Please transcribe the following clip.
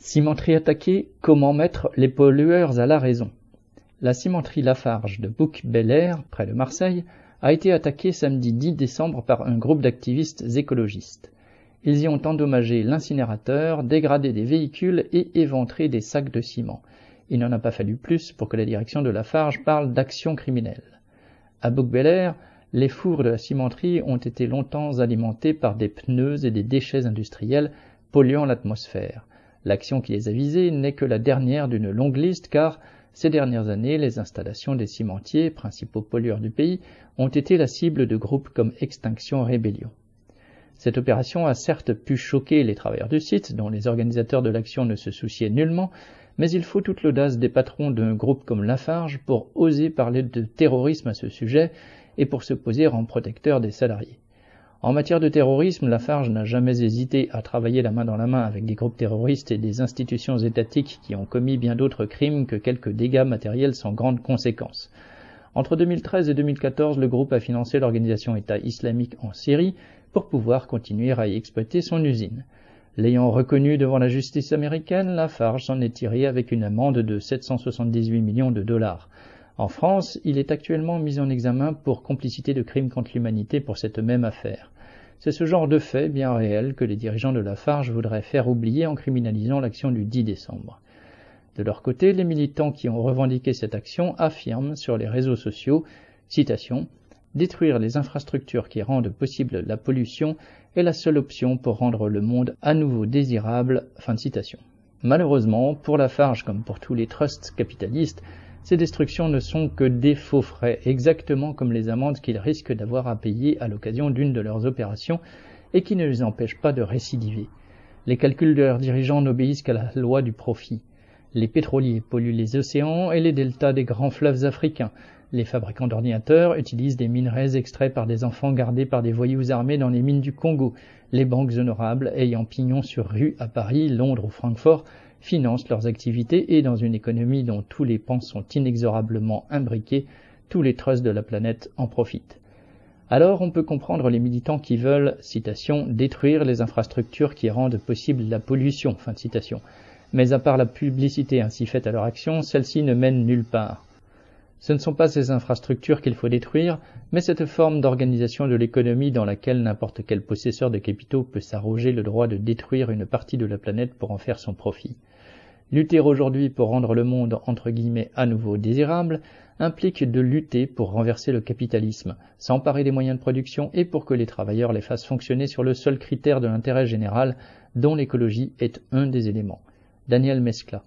Cimenterie attaquée, comment mettre les pollueurs à la raison? La cimenterie Lafarge de Bouc-Bel-Air, près de Marseille, a été attaquée samedi 10 décembre par un groupe d'activistes écologistes. Ils y ont endommagé l'incinérateur, dégradé des véhicules et éventré des sacs de ciment. Il n'en a pas fallu plus pour que la direction de Lafarge parle d'action criminelle. À Bouc-Bel-Air, les fours de la cimenterie ont été longtemps alimentés par des pneus et des déchets industriels polluant l'atmosphère. L'action qui les a visés n'est que la dernière d'une longue liste car, ces dernières années, les installations des cimentiers, principaux pollueurs du pays, ont été la cible de groupes comme Extinction Rébellion. Cette opération a certes pu choquer les travailleurs du site, dont les organisateurs de l'action ne se souciaient nullement, mais il faut toute l'audace des patrons d'un groupe comme Lafarge pour oser parler de terrorisme à ce sujet et pour se poser en protecteur des salariés. En matière de terrorisme, Lafarge n'a jamais hésité à travailler la main dans la main avec des groupes terroristes et des institutions étatiques qui ont commis bien d'autres crimes que quelques dégâts matériels sans grandes conséquences. Entre 2013 et 2014, le groupe a financé l'organisation État islamique en Syrie pour pouvoir continuer à y exploiter son usine. L'ayant reconnu devant la justice américaine, Lafarge s'en est tiré avec une amende de 778 millions de dollars. En France, il est actuellement mis en examen pour complicité de crimes contre l'humanité pour cette même affaire. C'est ce genre de fait bien réel que les dirigeants de Lafarge voudraient faire oublier en criminalisant l'action du 10 décembre. De leur côté, les militants qui ont revendiqué cette action affirment sur les réseaux sociaux, Détruire les infrastructures qui rendent possible la pollution est la seule option pour rendre le monde à nouveau désirable. Malheureusement, pour Lafarge comme pour tous les trusts capitalistes, ces destructions ne sont que des faux frais, exactement comme les amendes qu'ils risquent d'avoir à payer à l'occasion d'une de leurs opérations et qui ne les empêchent pas de récidiver. Les calculs de leurs dirigeants n'obéissent qu'à la loi du profit. Les pétroliers polluent les océans et les deltas des grands fleuves africains. Les fabricants d'ordinateurs utilisent des minerais extraits par des enfants gardés par des voyous armés dans les mines du Congo. Les banques honorables ayant pignon sur rue à Paris, Londres ou Francfort financent leurs activités et dans une économie dont tous les pans sont inexorablement imbriqués, tous les trusts de la planète en profitent. Alors on peut comprendre les militants qui veulent, citation, détruire les infrastructures qui rendent possible la pollution, fin de citation. Mais à part la publicité ainsi faite à leur action, celle-ci ne mène nulle part. Ce ne sont pas ces infrastructures qu'il faut détruire, mais cette forme d'organisation de l'économie dans laquelle n'importe quel possesseur de capitaux peut s'arroger le droit de détruire une partie de la planète pour en faire son profit. Lutter aujourd'hui pour rendre le monde entre guillemets à nouveau désirable implique de lutter pour renverser le capitalisme, s'emparer des moyens de production et pour que les travailleurs les fassent fonctionner sur le seul critère de l'intérêt général dont l'écologie est un des éléments. Daniel Mescla